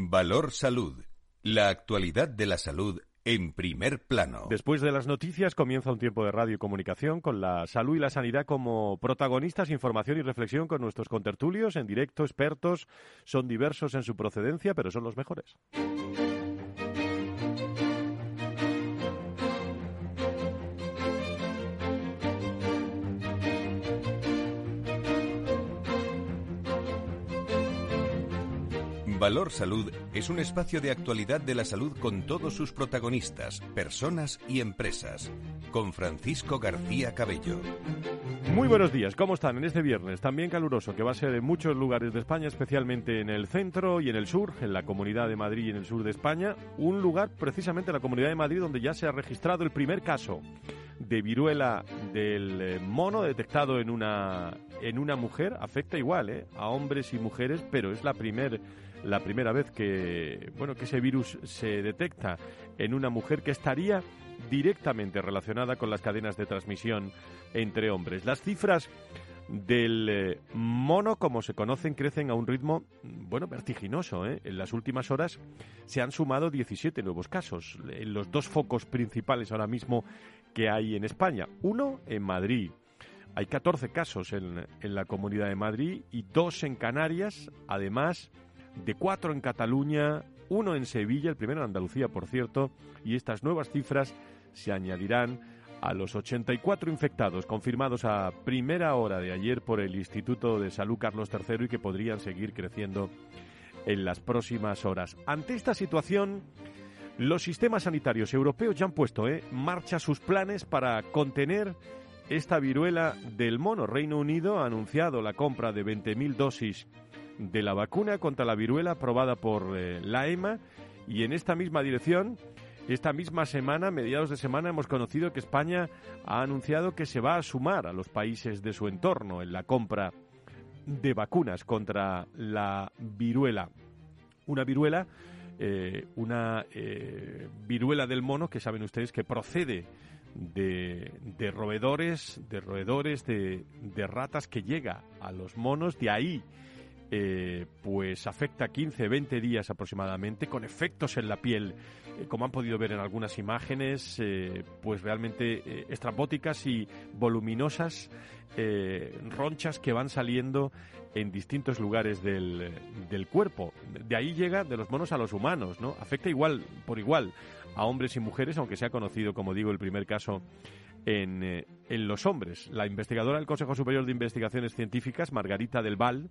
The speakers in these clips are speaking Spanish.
Valor Salud. La actualidad de la salud en primer plano. Después de las noticias comienza un tiempo de radio y comunicación con la salud y la sanidad como protagonistas, información y reflexión con nuestros contertulios en directo, expertos, son diversos en su procedencia, pero son los mejores. Valor Salud es un espacio de actualidad de la salud con todos sus protagonistas, personas y empresas. Con Francisco García Cabello. Muy buenos días, ¿cómo están en este viernes también caluroso que va a ser en muchos lugares de España, especialmente en el centro y en el sur, en la Comunidad de Madrid y en el sur de España? Un lugar precisamente la Comunidad de Madrid donde ya se ha registrado el primer caso de viruela del eh, mono detectado en una en una mujer afecta igual ¿eh? a hombres y mujeres, pero es la primer la primera vez que, bueno, que ese virus se detecta en una mujer que estaría directamente relacionada con las cadenas de transmisión entre hombres. Las cifras del eh, mono, como se conocen, crecen a un ritmo, bueno, vertiginoso. ¿eh? En las últimas horas se han sumado 17 nuevos casos en los dos focos principales ahora mismo que hay en España. Uno en Madrid. Hay 14 casos en, en la Comunidad de Madrid y dos en Canarias, además de cuatro en Cataluña, uno en Sevilla, el primero en Andalucía, por cierto, y estas nuevas cifras se añadirán a los 84 infectados confirmados a primera hora de ayer por el Instituto de Salud Carlos III y que podrían seguir creciendo en las próximas horas. Ante esta situación, los sistemas sanitarios europeos ya han puesto en marcha sus planes para contener esta viruela del mono. Reino Unido ha anunciado la compra de 20.000 dosis de la vacuna contra la viruela aprobada por eh, la EMA y en esta misma dirección, esta misma semana, mediados de semana, hemos conocido que España ha anunciado que se va a sumar a los países de su entorno en la compra de vacunas contra la viruela. Una viruela, eh, una eh, viruela del mono que saben ustedes que procede de, de roedores, de roedores, de, de ratas que llega a los monos, de ahí eh, pues afecta 15, 20 días aproximadamente, con efectos en la piel, eh, como han podido ver en algunas imágenes, eh, pues realmente estrambóticas y voluminosas, ronchas que van saliendo en distintos lugares del, del, cuerpo. De ahí llega de los monos a los humanos, ¿no? Afecta igual, por igual, a hombres y mujeres, aunque se ha conocido, como digo, el primer caso en, en, los hombres. La investigadora del Consejo Superior de Investigaciones Científicas, Margarita del Val,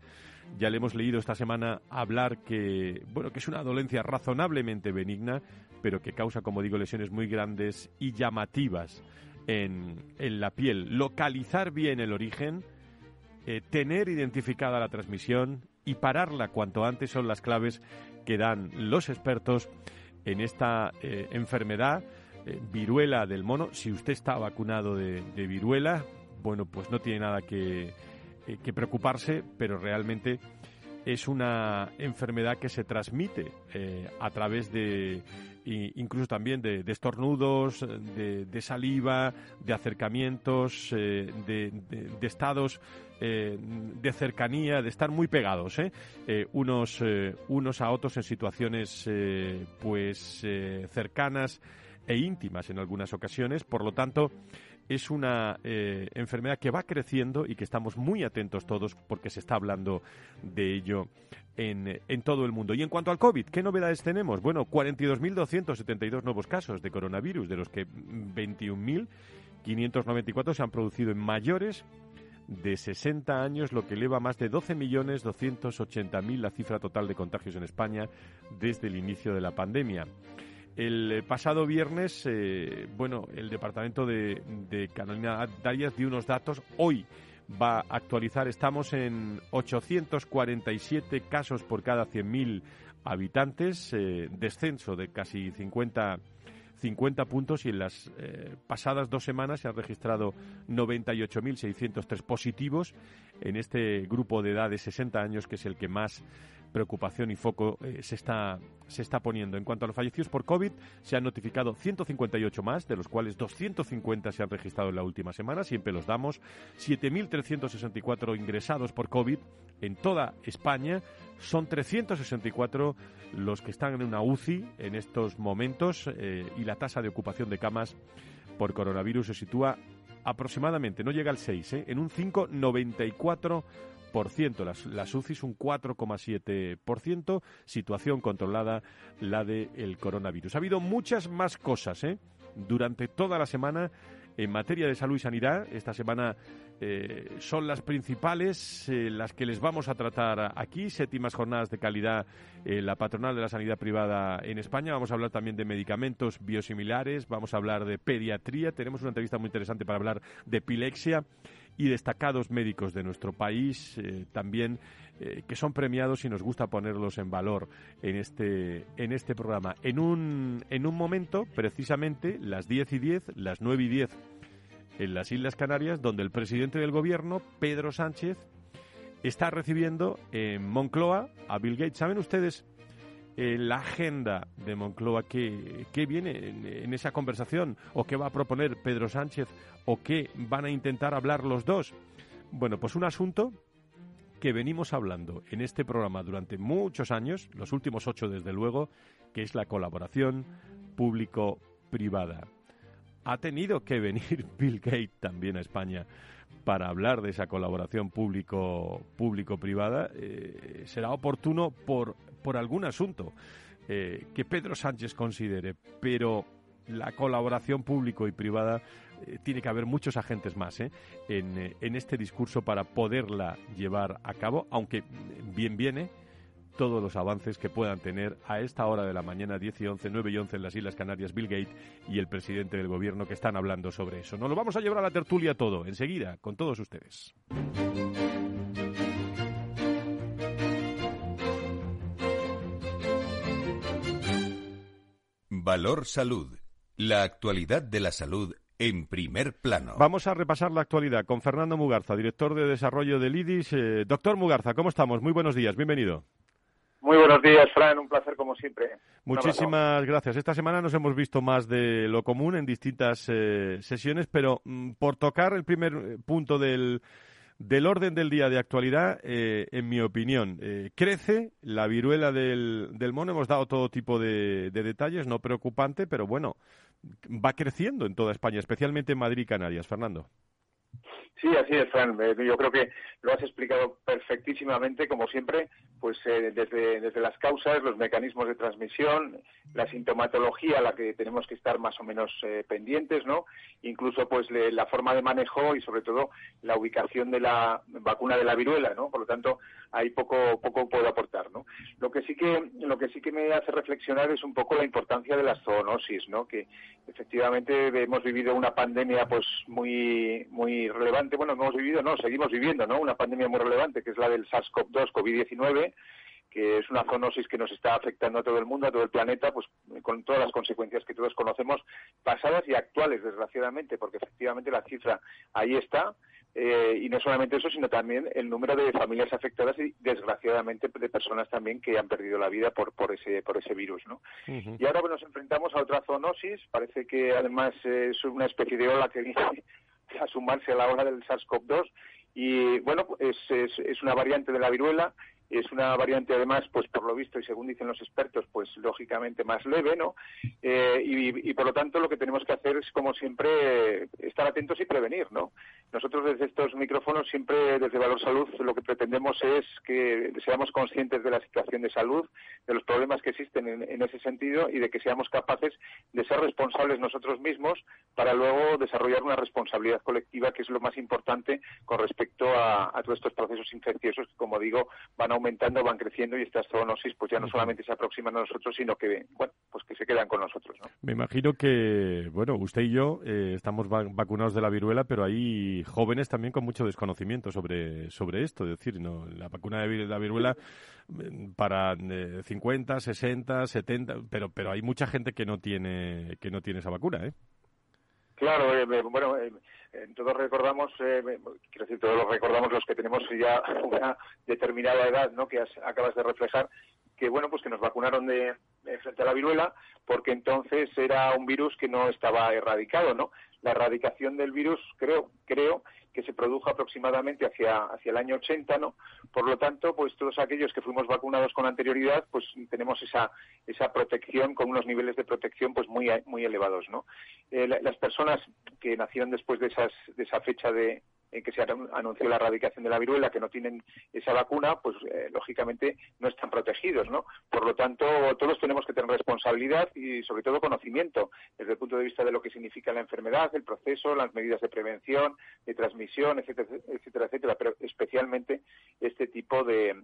ya le hemos leído esta semana hablar que, bueno, que es una dolencia razonablemente benigna, pero que causa, como digo, lesiones muy grandes y llamativas en, en la piel. Localizar bien el origen, eh, tener identificada la transmisión y pararla cuanto antes son las claves que dan los expertos en esta eh, enfermedad eh, viruela del mono. Si usted está vacunado de, viruela, bueno, pues no tiene nada que, eh, que, preocuparse, pero realmente es una enfermedad que se transmite eh, a través de incluso también de, estornudos, de, saliva, de acercamientos, de, estados de cercanía, de estar muy pegados, unos, unos a otros en situaciones pues cercanas e íntimas en algunas ocasiones. Por lo tanto, es una eh, enfermedad que va creciendo y que estamos muy atentos todos porque se está hablando de ello en, en todo el mundo. Y en cuanto al COVID, ¿qué novedades tenemos? Bueno, 42.272 nuevos casos de coronavirus, de los que 21.594 se han producido en mayores de 60 años, lo que eleva más de 12.280.000 la cifra total de contagios en España desde el inicio de la pandemia. El eh, pasado viernes, eh, bueno, el departamento de, de Carolina Darias dio unos datos. Hoy va a actualizar. Estamos en 847 casos por cada 100.000 habitantes, eh, descenso de casi 50 50 puntos y en las pasadas dos semanas se han registrado 98.603 positivos en este grupo de edad de 60 años que es el que más preocupación y foco eh, se, está, se está poniendo. En cuanto a los fallecidos por COVID, se han notificado 158 más, de los cuales 250 se han registrado en la última semana, siempre los damos, 7.364 ingresados por COVID en toda España, son 364 los que están en una UCI en estos momentos eh, y la tasa de ocupación de camas por coronavirus se sitúa aproximadamente, no llega al 6, eh, en un 5,94%. Las, las UCIs un 4,7%, situación controlada la del coronavirus. Ha habido muchas más cosas ¿eh? durante toda la semana en materia de salud y sanidad. Esta semana eh, son las principales, eh, las que les vamos a tratar aquí. Séptimas jornadas de calidad en la patronal de la sanidad privada en España. Vamos a hablar también de medicamentos biosimilares, vamos a hablar de pediatría. Tenemos una entrevista muy interesante para hablar de epilepsia y destacados médicos de nuestro país eh, también eh, que son premiados y nos gusta ponerlos en valor en este, en este programa. En un, en un momento, precisamente, las 10 y 10, las 9 y 10 en las Islas Canarias, donde el presidente del gobierno, Pedro Sánchez, está recibiendo en Moncloa a Bill Gates. ¿Saben ustedes eh, la agenda de Moncloa que, viene en, esa conversación o qué va a proponer Pedro Sánchez o qué van a intentar hablar los dos. Bueno, pues un asunto que venimos hablando en este programa durante muchos años, los últimos ocho desde luego, que es la colaboración público-privada. Ha tenido que venir Bill Gates también a España para hablar de esa colaboración público-privada. Eh, será oportuno por por algún asunto eh, que Pedro Sánchez considere, pero la colaboración público y privada eh, tiene que haber muchos agentes más en, en, este discurso para poderla llevar a cabo, aunque bien viene todos los avances que puedan tener a esta hora de la mañana, 10 y 11, 9 y 11 en las Islas Canarias, Bill Gates y el presidente del gobierno que están hablando sobre eso. Nos lo vamos a llevar a la tertulia todo, enseguida, con todos ustedes. Valor Salud. La actualidad de la salud en primer plano. Vamos a repasar la actualidad con Fernando Mugarza, director de desarrollo del IDIS. Eh, doctor Mugarza, ¿cómo estamos? Muy buenos días, bienvenido. Muy buenos días, Fran, un placer como siempre. Muchísimas gracias. Esta semana nos hemos visto más de lo común en distintas eh, sesiones, pero mm, por tocar el primer eh, punto del, del orden del día de actualidad, eh, en mi opinión, eh, crece la viruela del, del, mono. Hemos dado todo tipo de, de, detalles, no preocupante, pero bueno, va creciendo en toda España, especialmente en Madrid y Canarias. Fernando. Sí, así es, Fran. Eh, yo creo que lo has explicado perfectísimamente, como siempre, pues eh, desde, desde las causas, los mecanismos de transmisión, la sintomatología a la que tenemos que estar más o menos eh, pendientes, ¿no? Incluso, pues, la forma de manejo y, sobre todo, la ubicación de la vacuna de la viruela, ¿no? Por lo tanto, ahí poco, poco puedo aportar, ¿no? Lo que sí que, lo que sí que me hace reflexionar es un poco la importancia de la zoonosis, ¿no? Que efectivamente hemos vivido una pandemia, pues, muy, muy relevante bueno, hemos vivido, no, seguimos viviendo, ¿no? Una pandemia muy relevante que es la del SARS-CoV-2, COVID-19, que es una zoonosis que nos está afectando a todo el mundo, a todo el planeta, pues con todas las consecuencias que todos conocemos, pasadas y actuales, desgraciadamente, porque efectivamente la cifra ahí está. Eh, y no solamente eso, sino también el número de familias afectadas y, desgraciadamente, de personas también que han perdido la vida por, por, ese, por ese virus. ¿no? Y ahora nos enfrentamos a otra zoonosis, parece que además es una especie de ola que viene a sumarse a la ola del SARS-CoV-2 y bueno, es, es, es, una variante de la viruela es una variante además, pues por lo visto y según dicen los expertos, pues lógicamente más leve, ¿no? Eh, y, por lo tanto lo que tenemos que hacer es, como siempre, estar atentos y prevenir, ¿no? Nosotros desde estos micrófonos siempre, desde Valor Salud, lo que pretendemos es que seamos conscientes de la situación de salud, de los problemas que existen en, ese sentido y de que seamos capaces de ser responsables nosotros mismos para luego desarrollar una responsabilidad colectiva que es lo más importante con respecto a, a todos estos procesos infecciosos que, como digo, van a aumentando, van creciendo y estas zoonosis pues ya no solamente se aproximan a nosotros, sino que, bueno, pues que se quedan con nosotros. ¿no? Me imagino que, bueno, usted y yo eh, estamos vacunados de la viruela, pero hay jóvenes también con mucho desconocimiento sobre, sobre esto. Es decir, no, la vacuna de la viruela mm, para 50, 60, 70, pero, pero hay mucha gente que no tiene, que no tiene esa vacuna, ¿eh? Claro, eh, bueno, eh, todos recordamos, eh, quiero decir, todos recordamos los que tenemos ya una determinada edad, ¿no? Que acabas de reflejar, que bueno, pues que nos vacunaron de, frente a la viruela, porque entonces era un virus que no estaba erradicado, ¿no? La erradicación del virus, creo, creo que se produjo aproximadamente hacia, hacia el año 80, ¿no? Por lo tanto, pues todos aquellos que fuimos vacunados con anterioridad, pues tenemos esa, esa protección con unos niveles de protección pues muy, muy elevados, ¿no? Eh, las personas que nacieron después de, esas, de esa fecha de, en que se anunció la erradicación de la viruela, que no tienen esa vacuna, pues eh, lógicamente no están protegidos, ¿no? Por lo tanto, todos tenemos que tener responsabilidad y sobre todo conocimiento desde el punto de vista de lo que significa la enfermedad, el proceso, las medidas de prevención, de transmisión, etcétera, etcétera, etcétera, pero especialmente este tipo de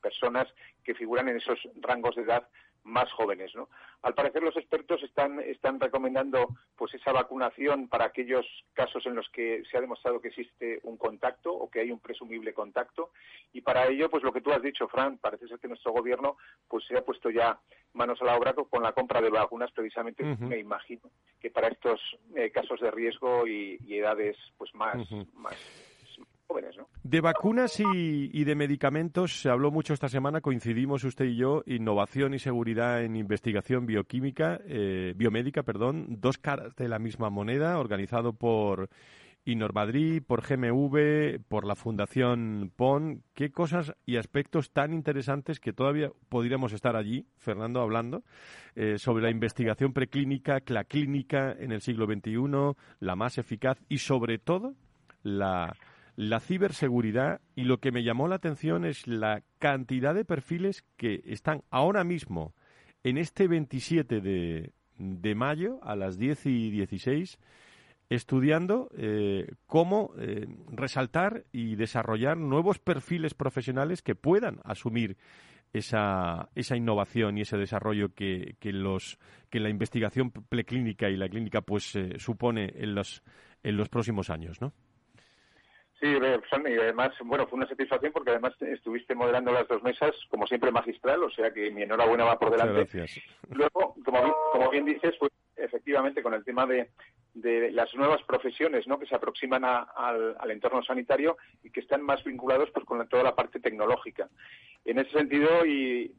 personas que figuran en esos rangos de edad más jóvenes, ¿no? Al parecer los expertos están, están recomendando pues esa vacunación para aquellos casos en los que se ha demostrado que existe un contacto o que hay un presumible contacto. Y para ello pues lo que tú has dicho Fran parece ser que nuestro gobierno pues se ha puesto ya manos a la obra con la compra de vacunas precisamente me imagino que para estos eh, casos de riesgo y, edades pues más, más de vacunas y, de medicamentos se habló mucho esta semana, coincidimos usted y yo, innovación y seguridad en investigación bioquímica, eh, biomédica, perdón, dos caras de la misma moneda, organizado por Inor Madrid, por GMV, por la Fundación PON. Qué cosas y aspectos tan interesantes que todavía podríamos estar allí, Fernando, hablando, eh, sobre la investigación preclínica, la clínica en el siglo XXI, la más eficaz y sobre todo la la ciberseguridad y lo que me llamó la atención es la cantidad de perfiles que están ahora mismo en este 27 de, de mayo a las 10 y 16 estudiando eh, cómo eh, resaltar y desarrollar nuevos perfiles profesionales que puedan asumir esa, esa innovación y ese desarrollo que, que, los, que la investigación preclínica y la clínica pues eh, supone en los, en los próximos años, ¿no? Sí, y además, bueno, fue una satisfacción porque además estuviste moderando las dos mesas, como siempre magistral, o sea que mi enhorabuena va por delante. gracias. Luego, como, como bien dices, pues efectivamente con el tema de, de las nuevas profesiones ¿no? que se aproximan al, al, entorno sanitario y que están más vinculados pues, con toda la parte tecnológica. En ese sentido, y,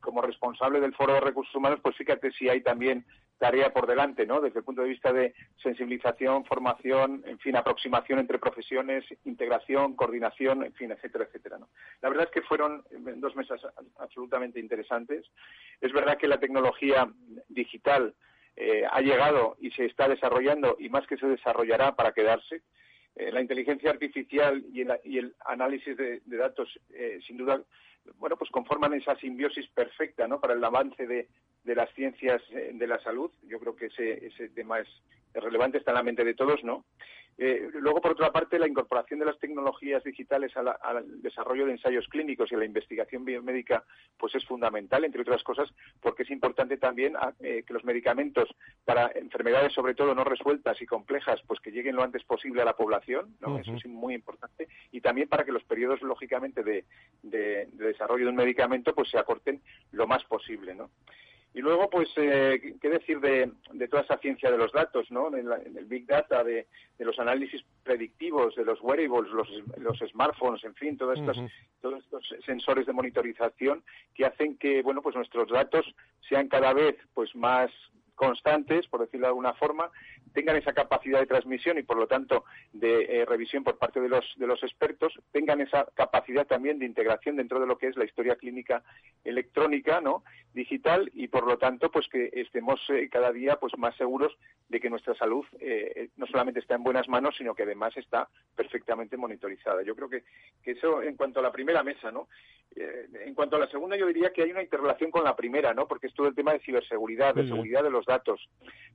como responsable del Foro de Recursos Humanos, pues fíjate si hay también tarea por delante, ¿no? Desde el punto de vista de sensibilización, formación, en fin, aproximación entre profesiones, integración, coordinación, en fin, etcétera, etcétera. La verdad es que fueron dos mesas absolutamente interesantes. Es verdad que la tecnología digital eh, ha llegado y se está desarrollando y más que se desarrollará para quedarse. Eh, la inteligencia artificial y el, análisis de, datos, eh, sin duda, bueno, pues conforman esa simbiosis perfecta, ¿no? Para el avance de, de las ciencias de la salud. Yo creo que ese, ese tema es, relevante, está en la mente de todos, ¿no? Eh, luego, por otra parte, la incorporación de las tecnologías digitales al desarrollo de ensayos clínicos y a la investigación biomédica, pues es fundamental, entre otras cosas, porque es importante también ah, eh, que los medicamentos para enfermedades, sobre todo no resueltas y complejas, pues que lleguen lo antes posible a la población, ¿no? Eso es muy importante. Y también para que los periodos, lógicamente, de, de desarrollo de un medicamento, pues se acorten lo más posible, ¿no? Y luego, pues, eh, ¿qué decir de, toda esa ciencia de los datos, ¿no? En, el Big Data, de, los análisis predictivos, de los wearables, los, smartphones, en fin, todos estos, todos estos sensores de monitorización que hacen que, bueno, pues nuestros datos sean cada vez, pues, más constantes, por decirlo de alguna forma, tengan esa capacidad de transmisión y, por lo tanto, de eh, revisión por parte de los, de los expertos, tengan esa capacidad también de integración dentro de lo que es la historia clínica electrónica, ¿no? Digital y, por lo tanto, pues que estemos eh, cada día pues más seguros de que nuestra salud eh, no solamente está en buenas manos, sino que además está perfectamente monitorizada. Yo creo que, que eso en cuanto a la primera mesa, ¿no? en cuanto a la segunda, yo diría que hay una interrelación con la primera, ¿no? Porque es todo el tema de ciberseguridad, de seguridad de los datos.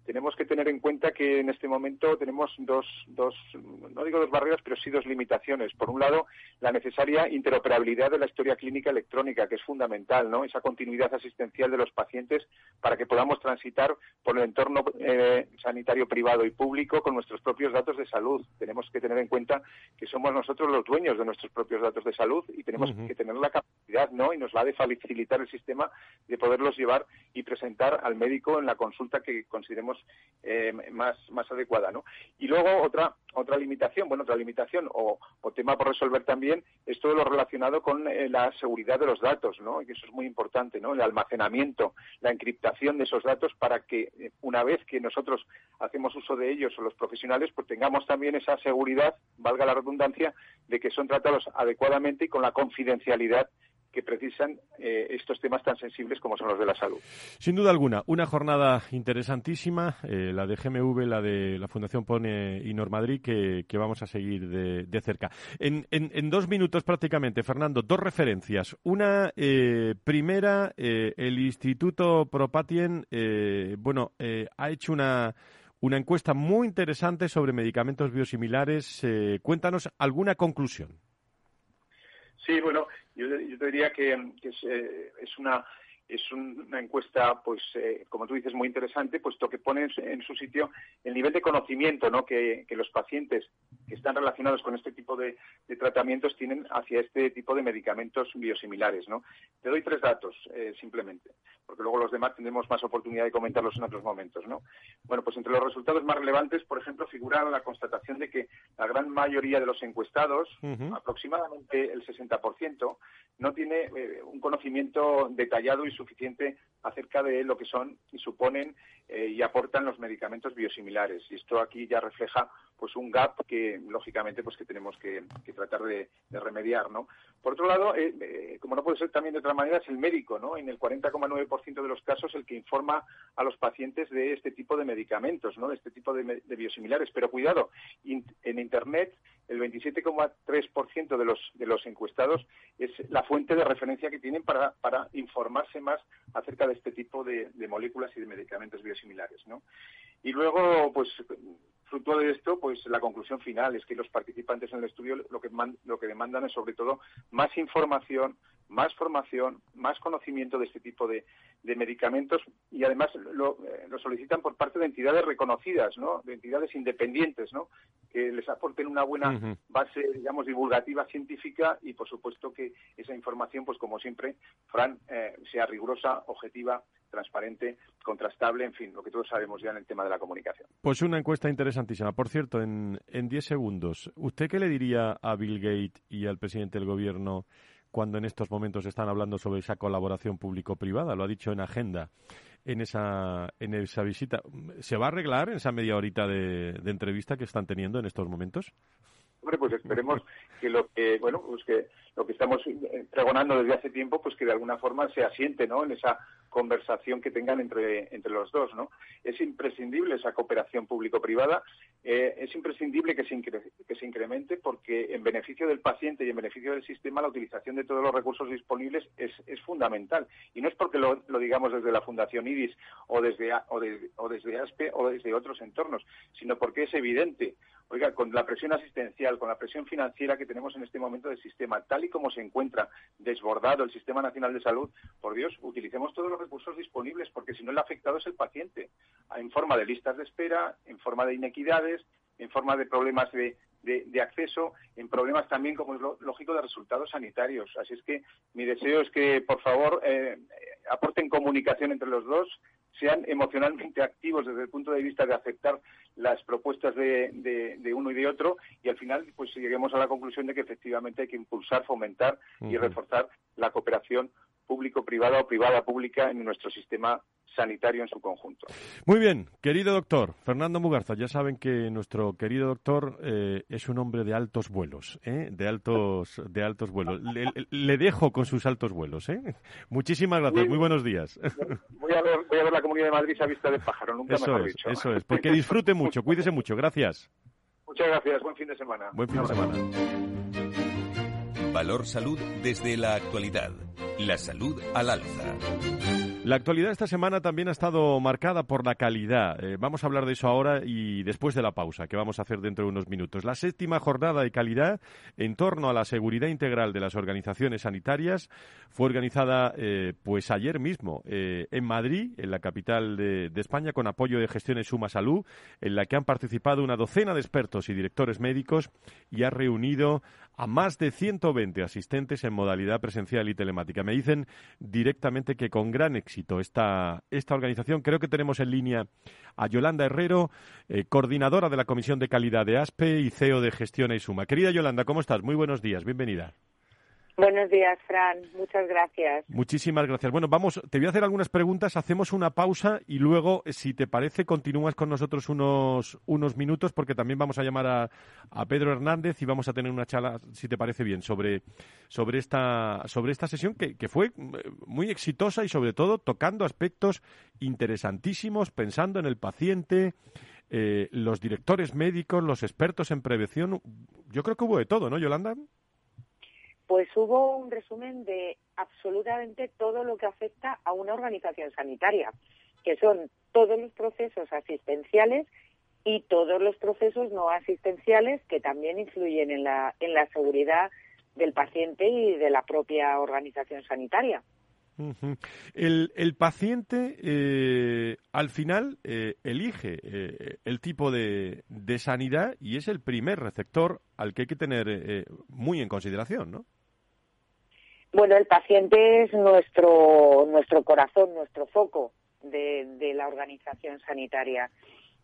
Tenemos que tener en cuenta que en este momento tenemos dos, dos, no digo dos barreras, pero sí dos limitaciones. Por un lado, la necesaria interoperabilidad de la historia clínica electrónica, que es fundamental, ¿no? Esa continuidad asistencial de los pacientes para que podamos transitar por el entorno eh, sanitario privado y público con nuestros propios datos de salud. Tenemos que tener en cuenta que somos nosotros los dueños de nuestros propios datos de salud y tenemos que tener la capacidad, ¿no? Y nos va a facilitar el sistema de poderlos llevar y presentar al médico en la consulta que consideremos eh, más, más adecuada, ¿no? Y luego otra otra limitación, bueno, otra limitación o, tema por resolver también es todo lo relacionado con eh, la seguridad de los datos, ¿no? Y eso es muy importante, ¿no? El almacenamiento, la encriptación de esos datos para que eh, una vez que nosotros hacemos uso de ellos o los profesionales, pues tengamos también esa seguridad, valga la redundancia, de que son tratados adecuadamente y con la confidencialidad que precisan eh, estos temas tan sensibles como son los de la salud. Sin duda alguna, una jornada interesantísima, eh, la de GMV, la de la Fundación Pone y Normadrid, que, que vamos a seguir de, cerca. En, en, dos minutos prácticamente, Fernando, dos referencias. Una eh, primera, el Instituto Propatien, bueno, ha hecho una una encuesta muy interesante sobre medicamentos biosimilares. cuéntanos alguna conclusión. Sí, bueno, yo, yo te diría que, es, eh, es una es una encuesta, pues, eh, como tú dices, muy interesante, puesto que pone en su sitio el nivel de conocimiento ¿no? que, los pacientes que están relacionados con este tipo de, tratamientos tienen hacia este tipo de medicamentos biosimilares. ¿no? Te doy tres datos, eh, simplemente, porque luego los demás tendremos más oportunidad de comentarlos en otros momentos. ¿no? Bueno, pues entre los resultados más relevantes, por ejemplo, figura la constatación de que la gran mayoría de los encuestados, aproximadamente el 60%, no tiene eh, un conocimiento detallado y suficiente acerca de lo que son y suponen eh, y aportan los medicamentos biosimilares. Y esto aquí ya refleja pues un gap que lógicamente pues que tenemos que, tratar de, remediar, ¿no? Por otro lado, eh, eh, como no puede ser también de otra manera, es el médico, ¿no? En el 40,9% de los casos el que informa a los pacientes de este tipo de medicamentos, ¿no? De este tipo de, biosimilares. Pero cuidado, en Internet el 27,3% de los, de los encuestados es la fuente de referencia que tienen para, para informarse más acerca de este tipo de, de moléculas y de medicamentos biosimilares, ¿no? Y luego, pues, fruto de esto, pues la conclusión final es que los participantes en el estudio lo que, lo que demandan es sobre todo más información, más formación, más conocimiento de este tipo de, medicamentos y además lo, eh, lo, solicitan por parte de entidades reconocidas, ¿no? De entidades independientes, ¿no? Que les aporten una buena base, digamos, divulgativa científica y, por supuesto, que esa información, pues como siempre, Fran, eh, sea rigurosa, objetiva, transparente, contrastable, en fin, lo que todos sabemos ya en el tema de la comunicación. Pues una encuesta interesantísima. Por cierto, en 10 segundos, ¿usted qué le diría a Bill Gates y al presidente del gobierno cuando en estos momentos están hablando sobre esa colaboración público-privada. Lo ha dicho en agenda en esa, en esa visita. ¿Se va a arreglar en esa media horita de, de entrevista que están teniendo en estos momentos? Hombre, pues esperemos que lo que, bueno, pues que lo que estamos pregonando desde hace tiempo, pues que de alguna forma se asiente, ¿no? En esa conversación que tengan entre, entre los dos, ¿no? Es imprescindible esa cooperación público-privada, eh, es imprescindible que se, que se incremente porque en beneficio del paciente y en beneficio del sistema la utilización de todos los recursos disponibles es, es fundamental. Y no es porque lo, lo digamos desde la Fundación IDIS o desde, o, o desde ASPE o desde otros entornos, sino porque es evidente. Oiga, con la presión asistencial, con la presión financiera que tenemos en este momento del sistema, tal y como se encuentra desbordado el Sistema Nacional de Salud, por Dios, utilicemos todos los recursos disponibles, porque si no el afectado es el paciente, en forma de listas de espera, en forma de inequidades, en forma de problemas de, acceso, en problemas también, como es lógico, de resultados sanitarios. Así es que mi deseo es que, por favor, eh, aporten comunicación entre los dos, sean emocionalmente activos desde el punto de vista de aceptar las propuestas de, de, uno y de otro y al final pues lleguemos a la conclusión de que efectivamente hay que impulsar, fomentar y reforzar la cooperación público-privada o privada-pública en nuestro sistema sanitario en su conjunto. Muy bien, querido doctor Fernando Mugarza, ya saben que nuestro querido doctor eh, es un hombre de altos vuelos, ¿eh? de altos de altos vuelos. Le, dejo con sus altos vuelos. ¿eh? Muchísimas gracias, muy, buenos días. Voy a, ver, voy a ver la Comunidad de Madrid a vista de pájaro, nunca eso mejor es, Eso es, porque disfrute mucho, cuídese mucho, gracias. Muchas gracias, buen fin de semana. Buen fin de semana. Valor Salud desde la actualidad. La salud al alza. La actualidad esta semana también ha estado marcada por la calidad. Eh, vamos a hablar de eso ahora y después de la pausa que vamos a hacer dentro de unos minutos. La séptima jornada de calidad en torno a la seguridad integral de las organizaciones sanitarias fue organizada eh, pues ayer mismo eh, en Madrid, en la capital de, de, España, con apoyo de Gestiones Suma Salud, en la que han participado una docena de expertos y directores médicos y ha reunido a más de 120 asistentes en modalidad presencial y telemática. Me dicen directamente que con gran éxito esta, esta organización. Creo que tenemos en línea a Yolanda Herrero, eh, coordinadora de la Comisión de Calidad de ASPE y CEO de Gestión y Suma. Querida Yolanda, ¿cómo estás? Muy buenos días, bienvenida. Buenos días, Fran. Muchas gracias. Muchísimas gracias. Bueno, vamos, te voy a hacer algunas preguntas, hacemos una pausa y luego, si te parece, continúas con nosotros unos, unos minutos porque también vamos a llamar a, a Pedro Hernández y vamos a tener una charla, si te parece bien, sobre, sobre, esta, sobre esta sesión que, que fue muy exitosa y sobre todo tocando aspectos interesantísimos, pensando en el paciente, eh, los directores médicos, los expertos en prevención. Yo creo que hubo de todo, ¿no, Yolanda? Pues hubo un resumen de absolutamente todo lo que afecta a una organización sanitaria, que son todos los procesos asistenciales y todos los procesos no asistenciales que también influyen en la, en la seguridad del paciente y de la propia organización sanitaria. el, el, paciente eh, al final eh, elige eh, el tipo de, de, sanidad y es el primer receptor al que hay que tener eh, muy en consideración, ¿no? Bueno, el paciente es nuestro, nuestro corazón, nuestro foco de, de la organización sanitaria.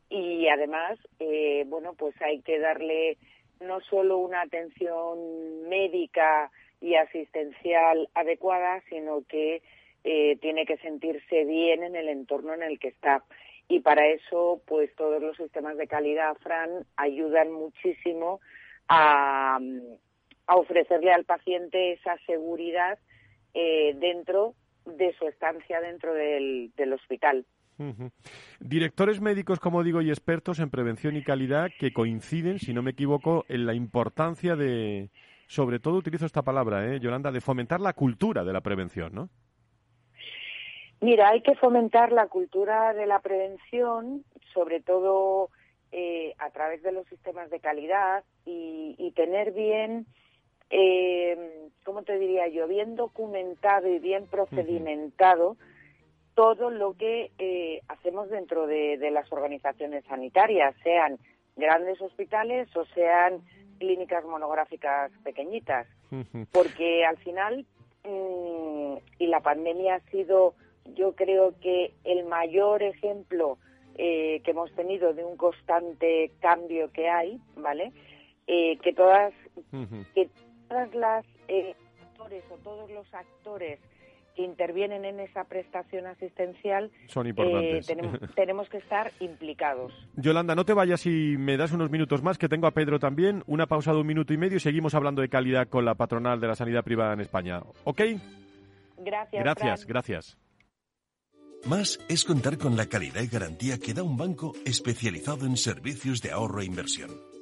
Y además, eh, bueno, pues hay que darle no solo una atención médica y asistencial adecuada, sino que eh, tiene que sentirse bien en el entorno en el que está. Y para eso, pues todos los sistemas de calidad, Fran, ayudan muchísimo a, a ofrecerle al paciente esa seguridad eh, dentro de su estancia dentro del, del hospital. Uh -huh. Directores médicos, como digo, y expertos en prevención y calidad que coinciden, si no me equivoco, en la importancia de, sobre todo utilizo esta palabra, ¿eh, Yolanda, de fomentar la cultura de la prevención, ¿no? Mira, hay que fomentar la cultura de la prevención, sobre todo eh, a través de los sistemas de calidad y, y tener bien eh, ¿cómo te diría yo?, bien documentado y bien procedimentado uh -huh. todo lo que eh, hacemos dentro de, de, las organizaciones sanitarias, sean grandes hospitales o sean clínicas monográficas pequeñitas. Uh -huh. Porque al final, mmm, y la pandemia ha sido, yo creo que el mayor ejemplo eh, que hemos tenido de un constante cambio que hay, ¿vale? Eh, que todas, uh -huh. que todas las eh, actores o todos los actores que intervienen en esa prestación asistencial son importantes. Eh, tenemos, tenemos, que estar implicados. Yolanda, no te vayas y me das unos minutos más, que tengo a Pedro también. Una pausa de un minuto y medio y seguimos hablando de calidad con la patronal de la sanidad privada en España. ¿Ok? Gracias. Gracias, Fran. gracias. Más es contar con la calidad y garantía que da un banco especializado en servicios de ahorro e inversión.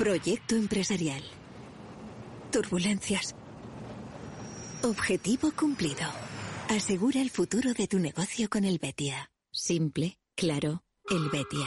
Proyecto empresarial. Turbulencias. Objetivo cumplido. Asegura el futuro de tu negocio con el Betia. Simple, claro, el Betia.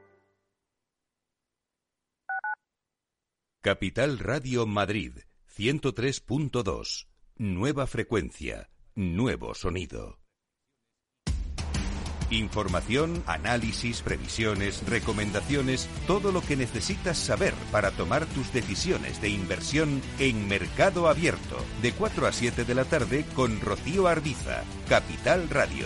Capital Radio Madrid, 103.2. Nueva frecuencia, nuevo sonido. Información, análisis, previsiones, recomendaciones, todo lo que necesitas saber para tomar tus decisiones de inversión en Mercado Abierto, de 4 a 7 de la tarde con Rocío Arbiza, Capital Radio.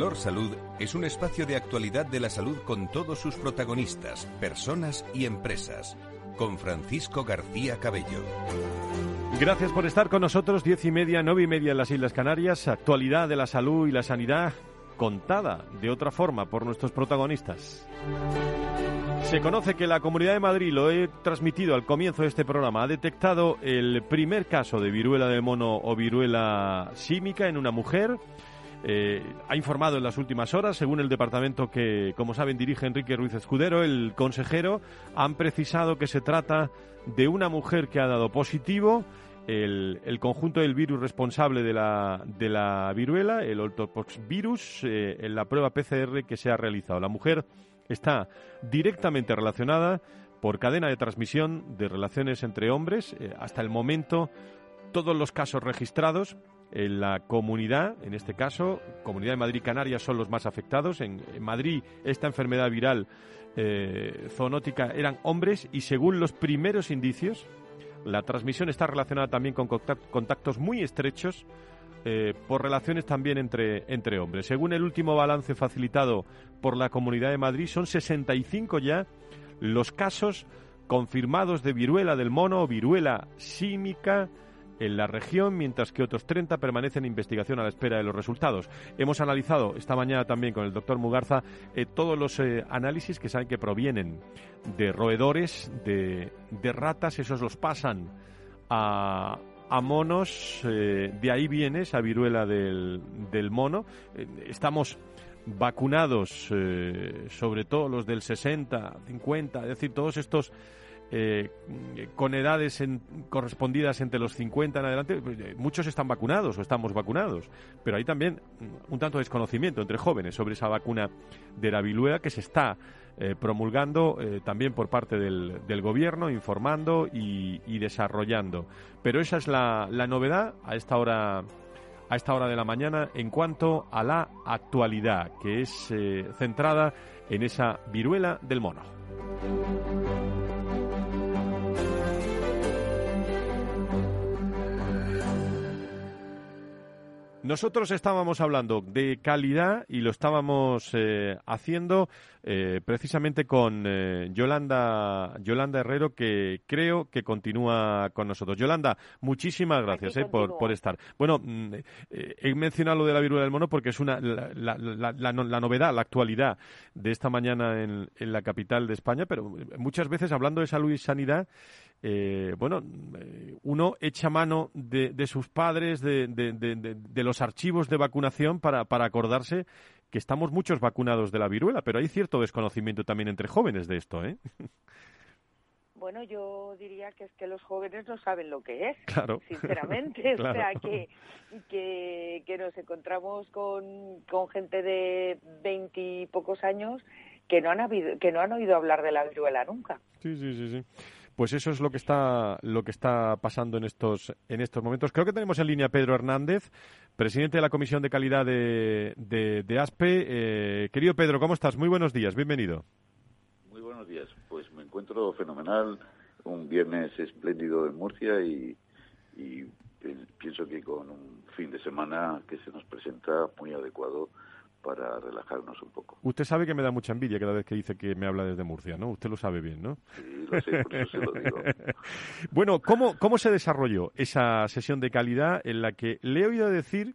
Valor Salud es un espacio de actualidad de la salud con todos sus protagonistas, personas y empresas. Con Francisco García Cabello. Gracias por estar con nosotros. Diez y media, nueve y media en las Islas Canarias. Actualidad de la salud y la sanidad contada de otra forma por nuestros protagonistas. Se conoce que la Comunidad de Madrid, lo he transmitido al comienzo de este programa, ha detectado el primer caso de viruela de mono o viruela símica en una mujer. Eh, ha informado en las últimas horas, según el departamento que, como saben, dirige Enrique Ruiz Escudero, el consejero, han precisado que se trata de una mujer que ha dado positivo el, conjunto del virus responsable de la, de la viruela, el Oltopox virus, eh, en la prueba PCR que se ha realizado. La mujer está directamente relacionada por cadena de transmisión de relaciones entre hombres. Eh, hasta el momento, todos los casos registrados en la comunidad, en este caso, Comunidad de Madrid Canarias son los más afectados. En, Madrid esta enfermedad viral eh, zoonótica eran hombres y según los primeros indicios, la transmisión está relacionada también con contactos muy estrechos eh, por relaciones también entre, entre hombres. Según el último balance facilitado por la Comunidad de Madrid, son 65 ya los casos confirmados de viruela del mono viruela símica en la región, mientras que otros 30 permanecen en investigación a la espera de los resultados. Hemos analizado esta mañana también con el doctor Mugarza eh, todos los eh, análisis que saben que provienen de roedores, de, ratas, esos los pasan a, monos, eh, de ahí viene esa viruela del, del mono. estamos vacunados, sobre todo los del 60, 50, es decir, todos estos eh, con edades correspondidas entre los 50 en adelante, pues, eh, muchos están vacunados o estamos vacunados, pero hay también un tanto de desconocimiento entre jóvenes sobre esa vacuna de la viruela que se está eh, promulgando también por parte del, gobierno, informando y, desarrollando. Pero esa es la novedad a esta hora a esta hora de la mañana en cuanto a la actualidad, que es centrada en esa viruela del mono. Nosotros estábamos hablando de calidad y lo estábamos eh, haciendo eh, precisamente con eh, Yolanda, Yolanda Herrero, que creo que continúa con nosotros. Yolanda, muchísimas gracias por, por, estar. Bueno, mm, he mencionado lo de la viruela del mono porque es una, la, la, novedad, la actualidad de esta mañana en, en la capital de España, pero muchas veces hablando de salud y sanidad, eh, bueno, eh, uno echa mano de, sus padres, de, de, los archivos de vacunación para, para acordarse que estamos muchos vacunados de la viruela, pero hay cierto desconocimiento también entre jóvenes de esto, ¿eh? Bueno, yo diría que es que los jóvenes no saben lo que es, claro. sinceramente. O sea, que, que, que, nos encontramos con, con gente de veintipocos años que no, han habido, que no han oído hablar de la viruela nunca. Sí, sí, sí, sí. Pues eso es lo que está lo que está pasando en estos en estos momentos. Creo que tenemos en línea Pedro Hernández, presidente de la Comisión de Calidad de, de, ASPE. Eh, querido Pedro, ¿cómo estás? Muy buenos días, bienvenido. Muy buenos días. Pues me encuentro fenomenal, un viernes espléndido en Murcia y, pienso que con un fin de semana que se nos presenta muy adecuado para relajarnos un poco. Usted sabe que me da mucha envidia cada vez que dice que me habla desde Murcia, ¿no? Usted lo sabe bien, ¿no? Sí, lo sé, por eso se lo digo. bueno, ¿cómo, ¿cómo se desarrolló esa sesión de calidad en la que le he oído decir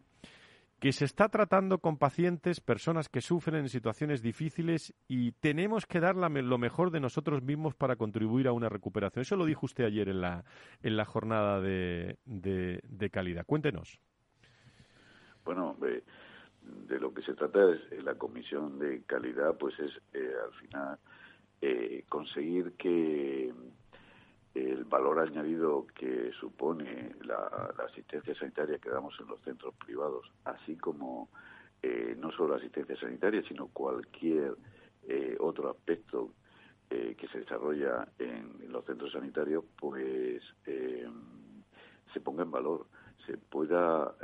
que se está tratando con pacientes, personas que sufren en situaciones difíciles y tenemos que dar lo mejor de nosotros mismos para contribuir a una recuperación. Eso lo dijo usted ayer en la, en la jornada de, de, calidad. Cuéntenos. Bueno, eh, de lo que se trata es eh, la comisión de calidad, pues es eh, al final eh, conseguir que el valor añadido que supone la, asistencia sanitaria que damos en los centros privados, así como no solo asistencia sanitaria, sino cualquier otro aspecto que se desarrolla en, los centros sanitarios, pues se ponga en valor, se pueda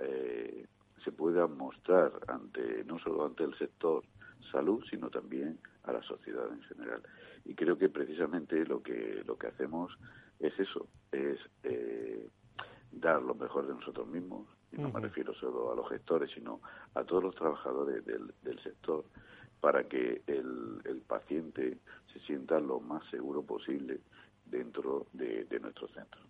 se pueda mostrar ante no solo ante el sector salud, sino también a la sociedad en general. Y creo que precisamente lo que lo que hacemos es eso, es eh, dar lo mejor de nosotros mismos, y no me refiero solo a los gestores, sino a todos los trabajadores del, del sector, para que el, el paciente se sienta lo más seguro posible dentro de, nuestro centro.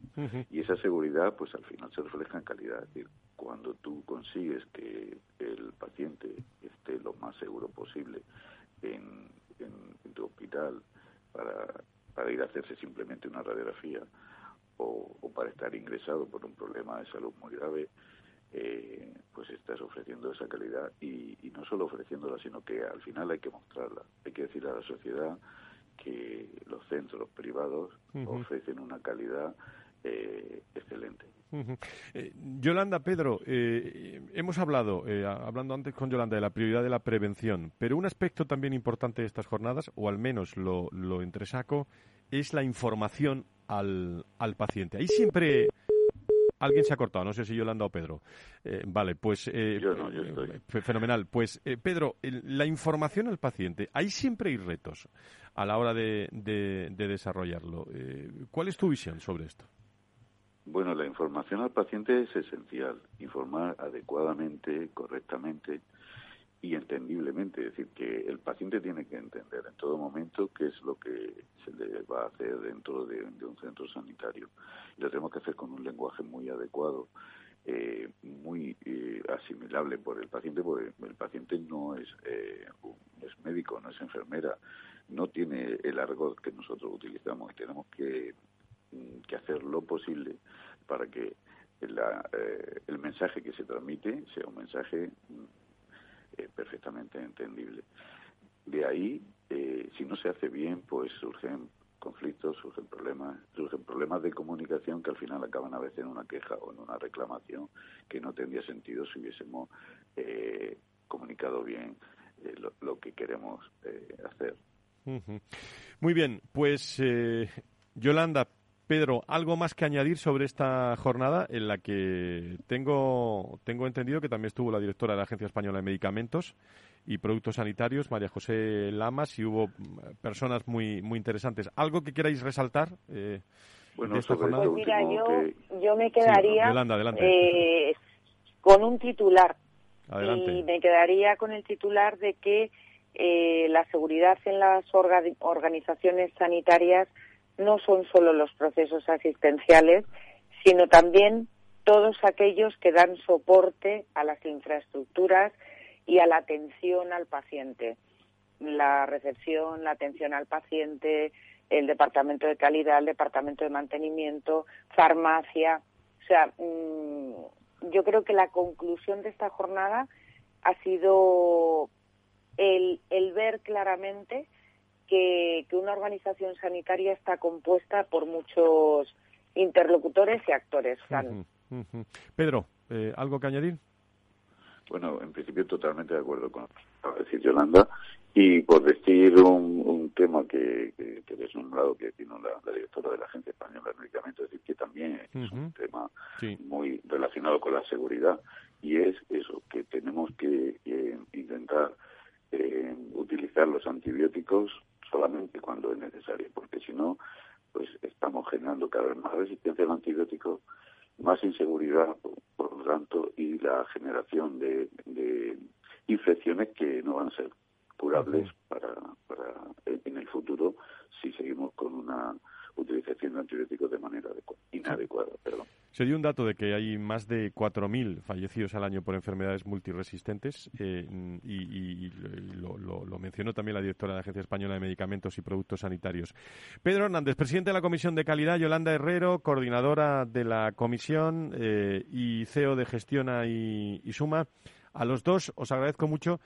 Y esa seguridad, pues al final se refleja en calidad. Es decir, cuando tú consigues que el paciente esté lo más seguro posible en, tu hospital para, para ir a hacerse simplemente una radiografía o, para estar ingresado por un problema de salud muy grave, eh, pues estás ofreciendo esa calidad y, y no solo ofreciéndola, sino que al final hay que mostrarla. Hay que decir a la sociedad que los centros privados ofrecen una calidad eh, excelente. Eh, Yolanda, Pedro, eh, hemos hablado, hablando antes con Yolanda, de la prioridad de la prevención, pero un aspecto también importante de estas jornadas, o al menos lo, lo entresaco, es la información al, al paciente. Ahí siempre Alguien se ha cortado, no sé si Yolanda o Pedro. Eh, vale, pues. Eh, yo no, yo estoy. Eh, fenomenal. Pues, Pedro, la información al paciente, ahí siempre hay retos a la hora de, de desarrollarlo. ¿Cuál es tu visión sobre esto? Bueno, la información al paciente es esencial. Informar adecuadamente, correctamente y entendiblemente, es decir, que el paciente tiene que entender en todo momento qué es lo que se le va a hacer dentro de, un centro sanitario. Lo tenemos que hacer con un lenguaje muy adecuado, eh, muy eh, asimilable por el paciente, porque el paciente no es, eh, médico, no es enfermera, no tiene el argot que nosotros utilizamos y tenemos que, mm, que hacer lo posible para que la, el mensaje que se transmite sea un mensaje mm, eh, perfectamente entendible. De ahí, eh, si no se hace bien, pues surgen conflictos, surgen problemas, surgen problemas de comunicación que al final acaban a veces en una queja o en una reclamación que no tendría sentido si hubiésemos eh, comunicado bien lo, que queremos hacer. Muy bien, pues Yolanda, Pedro, ¿algo más que añadir sobre esta jornada en la que tengo, tengo entendido que también estuvo la directora de la Agencia Española de Medicamentos y Productos Sanitarios, María José Lamas, y hubo mm, personas muy, muy interesantes. ¿Algo que queráis resaltar? Eh, bueno, de esta jornada? Pues mira, yo, me quedaría eh, con un titular. Y me quedaría con el titular de que eh, la seguridad en las organizaciones sanitarias no son solo los procesos asistenciales, sino también todos aquellos que dan soporte a las infraestructuras y a la atención al paciente. La recepción, la atención al paciente, el departamento de calidad, el departamento de mantenimiento, farmacia. O sea, mm, yo creo que la conclusión de esta jornada ha sido el, el ver claramente que, una organización sanitaria está compuesta por muchos interlocutores y actores. Pedro, eh, ¿algo que añadir? Bueno, en principio totalmente de acuerdo con lo que decir Yolanda. Y por decir un, tema que, que, que nombrado, que tiene la, directora de la Agencia Española de Medicamentos, es decir, que también es un tema muy relacionado con la seguridad, y es eso, que tenemos que intentar eh, utilizar los antibióticos solamente cuando es necesario, porque si no, pues estamos generando cada vez más resistencia al antibiótico, más inseguridad, por, lo tanto, y la generación de, infecciones que no van a ser curables para, para en el futuro si seguimos con una utilización de antibióticos de manera inadecuada. Se dio un dato de que hay más de 4.000 fallecidos al año por enfermedades multiresistentes eh, y, lo, mencionó también la directora de la Agencia Española de Medicamentos y Productos Sanitarios. Pedro Hernández, presidente de la Comisión de Calidad, Yolanda Herrero, coordinadora de la Comisión eh, y CEO de Gestiona y Suma. A los dos os agradezco mucho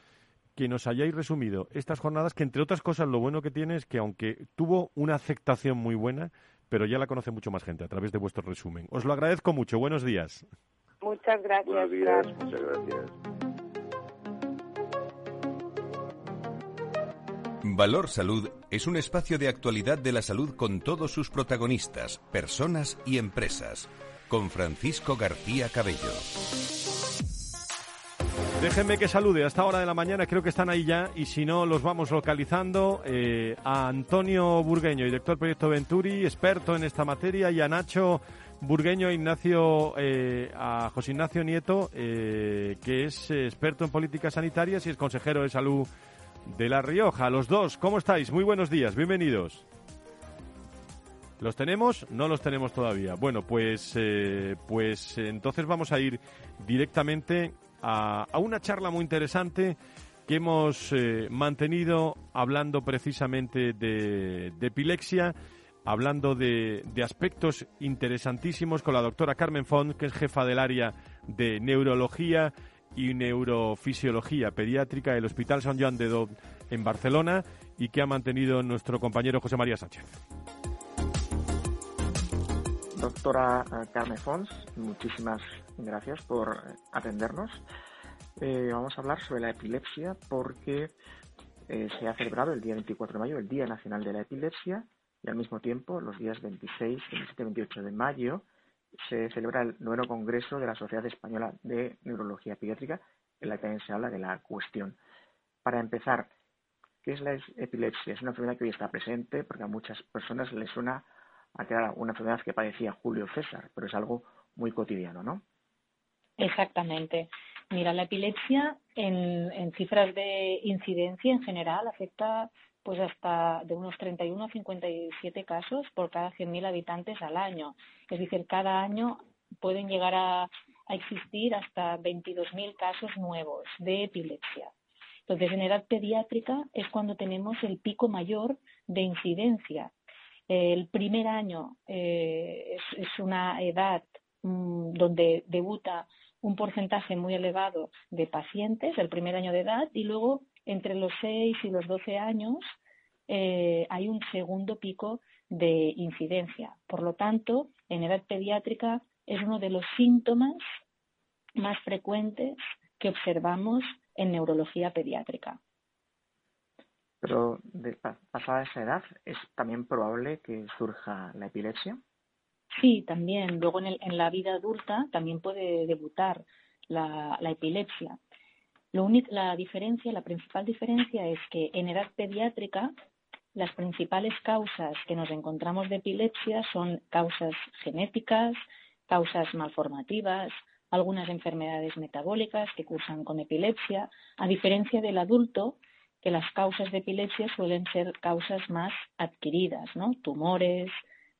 que nos hayáis resumido estas jornadas, que entre otras cosas lo bueno que tiene es que aunque tuvo una aceptación muy buena, pero ya la conoce mucho más gente a través de vuestro resumen. Os lo agradezco mucho. Buenos días. Muchas gracias. Buenos días, muchas gracias. Valor Salud es un espacio de actualidad de la salud con todos sus protagonistas, personas y empresas. Con Francisco García Cabello. Déjenme que salude a esta hora de la mañana, creo que están ahí ya, y si no, los vamos localizando eh, a Antonio Burgueño, director del proyecto Venturi, experto en esta materia, y a Nacho Burgueño, Ignacio, eh, a José Ignacio Nieto, eh, que es experto en políticas sanitarias y es consejero de salud de La Rioja. Los dos, ¿cómo estáis? Muy buenos días, bienvenidos. ¿Los tenemos? No los tenemos todavía. Bueno, pues, pues entonces vamos a ir directamente a, una charla muy interesante que hemos eh, mantenido hablando precisamente de, epilepsia, hablando de, aspectos interesantísimos con la doctora Carmen Font, que es jefa del área de neurología y neurofisiología pediátrica del Hospital San Joan de Dod en Barcelona y que ha mantenido nuestro compañero José María Sánchez. Doctora eh, Carmen Fons, muchísimas gracias por atendernos. Eh, vamos a hablar sobre la epilepsia porque eh, se ha celebrado el día 24 de mayo el Día Nacional de la Epilepsia y al mismo tiempo los días 26, 27 y 28 de mayo se celebra el noveno Congreso de la Sociedad Española de Neurología Pediátrica en la que también se habla de la cuestión. Para empezar, ¿qué es la epilepsia? Es una enfermedad que hoy está presente porque a muchas personas les suena a que era una enfermedad que padecía Julio César, pero es algo muy cotidiano, ¿no? Exactamente. Mira, la epilepsia en, cifras de incidencia en general afecta pues hasta de unos 31 a 57 casos por cada 100.000 habitantes al año. Es decir, cada año pueden llegar a, existir hasta 22.000 casos nuevos de epilepsia. Entonces, en edad pediátrica es cuando tenemos el pico mayor de incidencia. El primer año eh, es, una edad mm, donde debuta un porcentaje muy elevado de pacientes del primer año de edad y luego entre los 6 y los 12 años eh, hay un segundo pico de incidencia. Por lo tanto, en edad pediátrica es uno de los síntomas más frecuentes que observamos en neurología pediátrica. Pero pasada esa edad, ¿es también probable que surja la epilepsia? Sí, también. Luego en, la vida adulta también puede debutar la, epilepsia. La diferencia, la principal diferencia es que en edad pediátrica las principales causas que nos encontramos de epilepsia son causas genéticas, causas malformativas, algunas enfermedades metabólicas que cursan con epilepsia, a diferencia del adulto, que las causas de epilepsia suelen ser causas más adquiridas, ¿no? Tumores,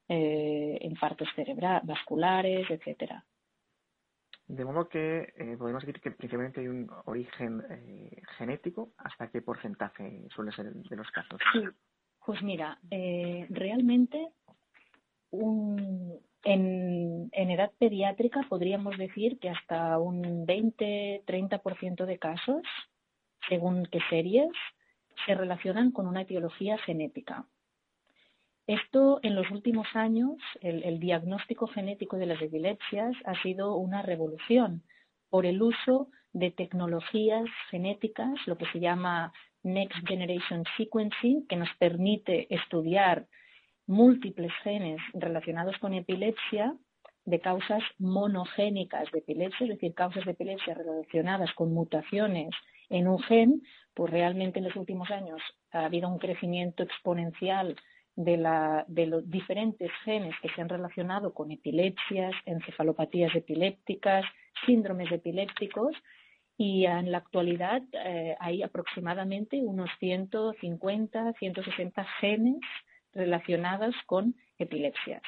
eh, infartos cerebrales, vasculares, etcétera. De modo que eh, podemos decir que principalmente hay un origen eh, genético. ¿Hasta qué porcentaje suele ser de los casos? Sí, pues mira, eh, realmente un, en, en, edad pediátrica podríamos decir que hasta un 20-30% de casos, según qué series, se relacionan con una etiología genética. Esto en los últimos años, el, diagnóstico genético de las epilepsias ha sido una revolución por el uso de tecnologías genéticas, lo que se llama Next Generation Sequencing, que nos permite estudiar múltiples genes relacionados con epilepsia de causas monogénicas de epilepsia, es decir, causas de epilepsia relacionadas con mutaciones en un gen, pues realmente en los últimos años ha habido un crecimiento exponencial de, los diferentes genes que se han relacionado con epilepsias, encefalopatías epilépticas, síndromes epilépticos y en la actualidad eh, hay aproximadamente unos 150, 160 genes relacionados con epilepsias.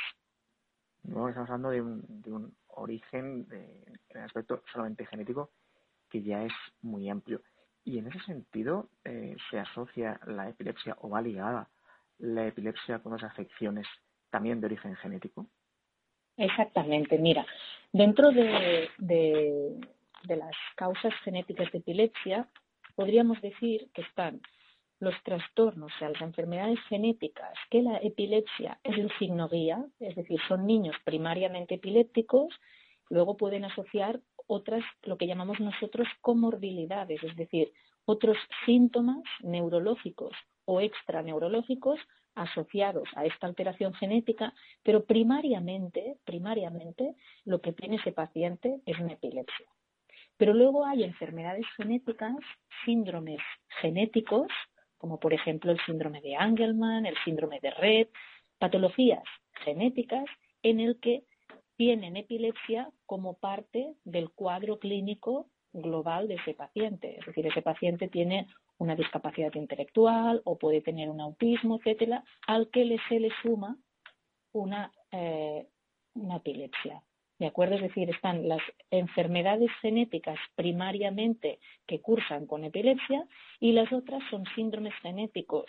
Estamos hablando de un, origen de, en aspecto solamente genético que ya es muy amplio. Y en ese sentido, eh, se asocia la epilepsia o va ligada la epilepsia con las afecciones también de origen genético? Exactamente, mira, dentro de, las causas genéticas de epilepsia, podríamos decir que están los trastornos, o sea, las enfermedades genéticas, que la epilepsia es el signo guía, es decir, son niños primariamente epilépticos, luego pueden asociar otras, lo que llamamos nosotros comorbilidades, es decir, otros síntomas neurológicos o extraneurológicos asociados a esta alteración genética, pero primariamente, primariamente lo que tiene ese paciente es una epilepsia. Pero luego hay enfermedades genéticas, síndromes genéticos, como por ejemplo el síndrome de Angelman, el síndrome de Red, patologías genéticas en el que tienen epilepsia como parte del cuadro clínico global de ese paciente. Es decir, ese paciente tiene una discapacidad intelectual o puede tener un autismo, etcétera, al que se le suma una, eh, una epilepsia. ¿De acuerdo? Es decir, están las enfermedades genéticas primariamente que cursan con epilepsia y las otras son síndromes genéticos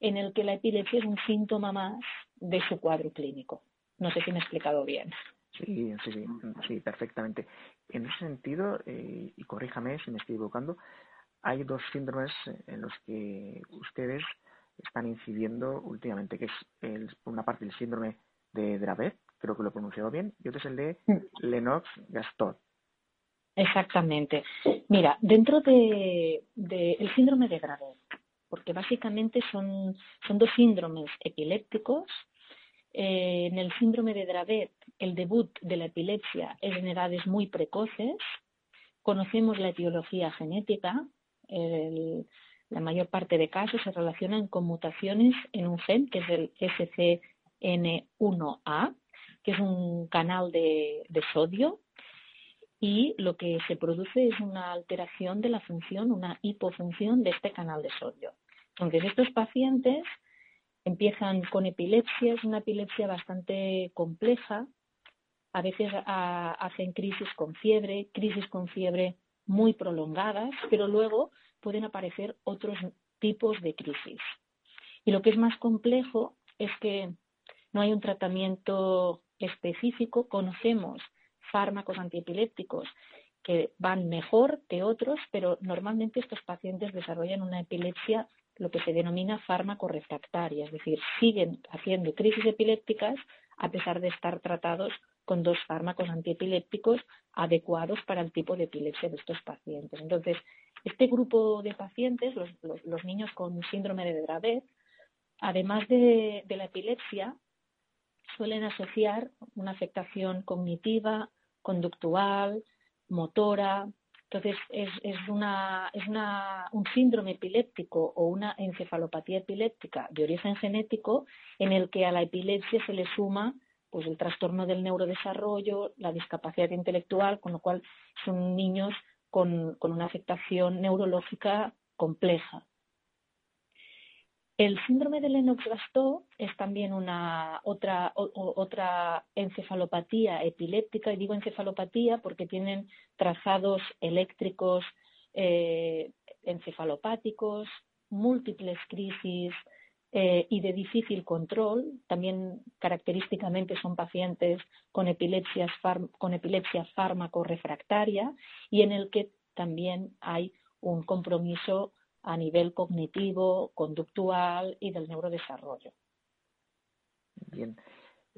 en el que la epilepsia es un síntoma más de su cuadro clínico. No sé si me he explicado bien. Sí, sí, sí, sí perfectamente. En ese sentido, eh, y corríjame si me estoy equivocando, hay dos síndromes en los que ustedes están incidiendo últimamente, que es por una parte el síndrome de Dravet, creo que lo he pronunciado bien, y otro es el de Lennox-Gastaut. Exactamente. Mira, dentro del de, síndrome de Dravet, porque básicamente son, son dos síndromes epilépticos. Eh, en el síndrome de Dravet, el debut de la epilepsia es en edades muy precoces. Conocemos la etiología genética, la mayor parte de casos se relacionan con mutaciones en un gen que es el SCN1A, que es un canal de, sodio y lo que se produce es una alteración de la función, una hipofunción de este canal de sodio. Entonces, estos pacientes empiezan con epilepsia, es una epilepsia bastante compleja, a veces hacen crisis con fiebre, crisis con fiebre muy prolongadas, pero luego pueden aparecer otros tipos de crisis. Y lo que es más complejo es que no hay un tratamiento específico. Conocemos fármacos antiepilépticos que van mejor que otros, pero normalmente estos pacientes desarrollan una epilepsia lo que se denomina fármaco refractaria, es decir, siguen haciendo crisis epilépticas a pesar de estar tratados con dos fármacos antiepilépticos adecuados para el tipo de epilepsia de estos pacientes. Entonces, este grupo de pacientes, los, niños con síndrome de Dravet, además de, la epilepsia, suelen asociar una afectación cognitiva, conductual, motora. Entonces, es, un síndrome epiléptico o una encefalopatía epiléptica de origen genético en el que a la epilepsia se le suma pues el trastorno del neurodesarrollo, la discapacidad intelectual, con lo cual son niños con, una afectación neurológica compleja. El síndrome de Lennox-Gastaut es también una otra, otra encefalopatía epiléptica, y digo encefalopatía porque tienen trazados eléctricos eh, encefalopáticos, múltiples crisis, eh, y de difícil control. También característicamente son pacientes con, epilepsias con epilepsia fármaco refractaria y en el que también hay un compromiso a nivel cognitivo, conductual y del neurodesarrollo. Bien.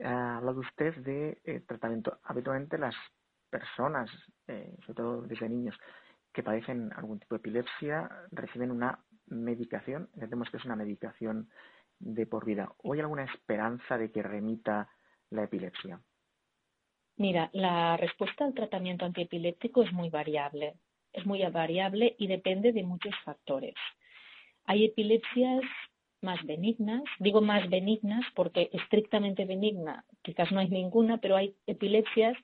Ha hablado usted de eh, tratamiento. Habitualmente las personas, eh, sobre todo desde niños, que padecen algún tipo de epilepsia reciben una medicación, entendemos que es una medicación de por vida. ¿O hay alguna esperanza de que remita la epilepsia? Mira, la respuesta al tratamiento antiepiléptico es muy variable. Es muy variable y depende de muchos factores. Hay epilepsias más benignas. Digo más benignas porque estrictamente benigna quizás no hay ninguna, pero hay epilepsias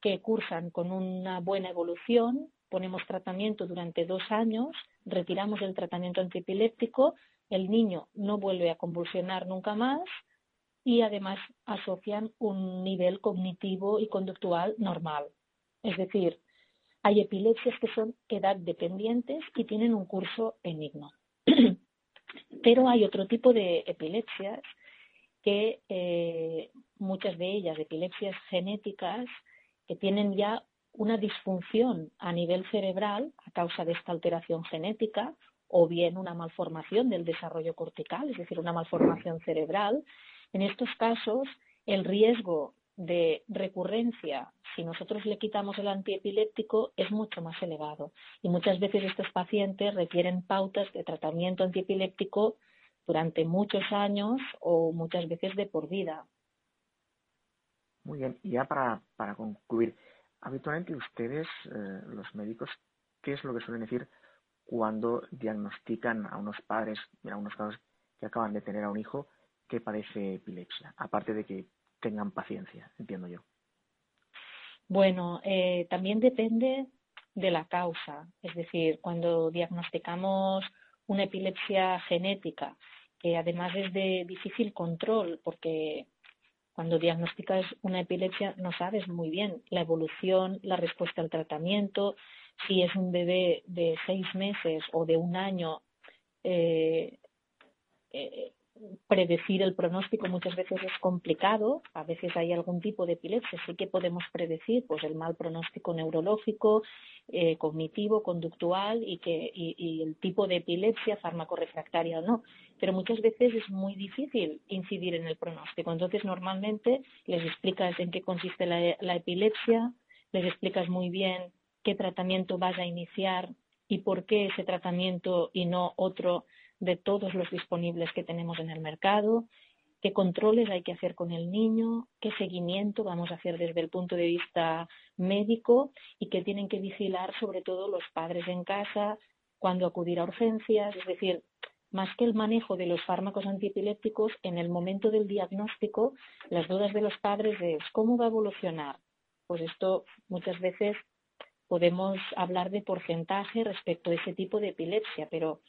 que cursan con una buena evolución, ponemos tratamiento durante dos años, retiramos el tratamiento antiepiléptico, el niño no vuelve a convulsionar nunca más y además asocian un nivel cognitivo y conductual normal. Es decir, hay epilepsias que son edad dependientes y tienen un curso benigno. Pero hay otro tipo de epilepsias que eh, muchas de ellas, epilepsias genéticas, que tienen ya una disfunción a nivel cerebral a causa de esta alteración genética o bien una malformación del desarrollo cortical, es decir, una malformación cerebral. En estos casos, el riesgo de recurrencia, si nosotros le quitamos el antiepiléptico, es mucho más elevado. Y muchas veces estos pacientes requieren pautas de tratamiento antiepiléptico durante muchos años o muchas veces de por vida. Muy bien, ya para, para concluir, habitualmente ustedes, eh, los médicos, ¿qué es lo que suelen decir cuando diagnostican a unos padres, en algunos casos que acaban de tener a un hijo que padece epilepsia? Aparte de que tengan paciencia, entiendo yo. Bueno, eh, también depende de la causa. Es decir, cuando diagnosticamos una epilepsia genética, que además es de difícil control, porque cuando diagnosticas una epilepsia no sabes muy bien la evolución, la respuesta al tratamiento, si es un bebé de seis meses o de un año, eh, eh, predecir el pronóstico muchas veces es complicado, a veces hay algún tipo de epilepsia, sí que podemos predecir pues el mal pronóstico neurológico, eh, cognitivo, conductual y, que, y, el tipo de epilepsia, fármaco refractaria o no, pero muchas veces es muy difícil incidir en el pronóstico. Entonces, normalmente les explicas en qué consiste la, la epilepsia, les explicas muy bien qué tratamiento vas a iniciar y por qué ese tratamiento y no otro de todos los disponibles que tenemos en el mercado, qué controles hay que hacer con el niño, qué seguimiento vamos a hacer desde el punto de vista médico y qué tienen que vigilar sobre todo los padres en casa cuando acudir a urgencias, es decir, más que el manejo de los fármacos antiepilépticos, en el momento del diagnóstico, las dudas de los padres es cómo va a evolucionar. Pues esto muchas veces podemos hablar de porcentaje respecto a ese tipo de epilepsia, pero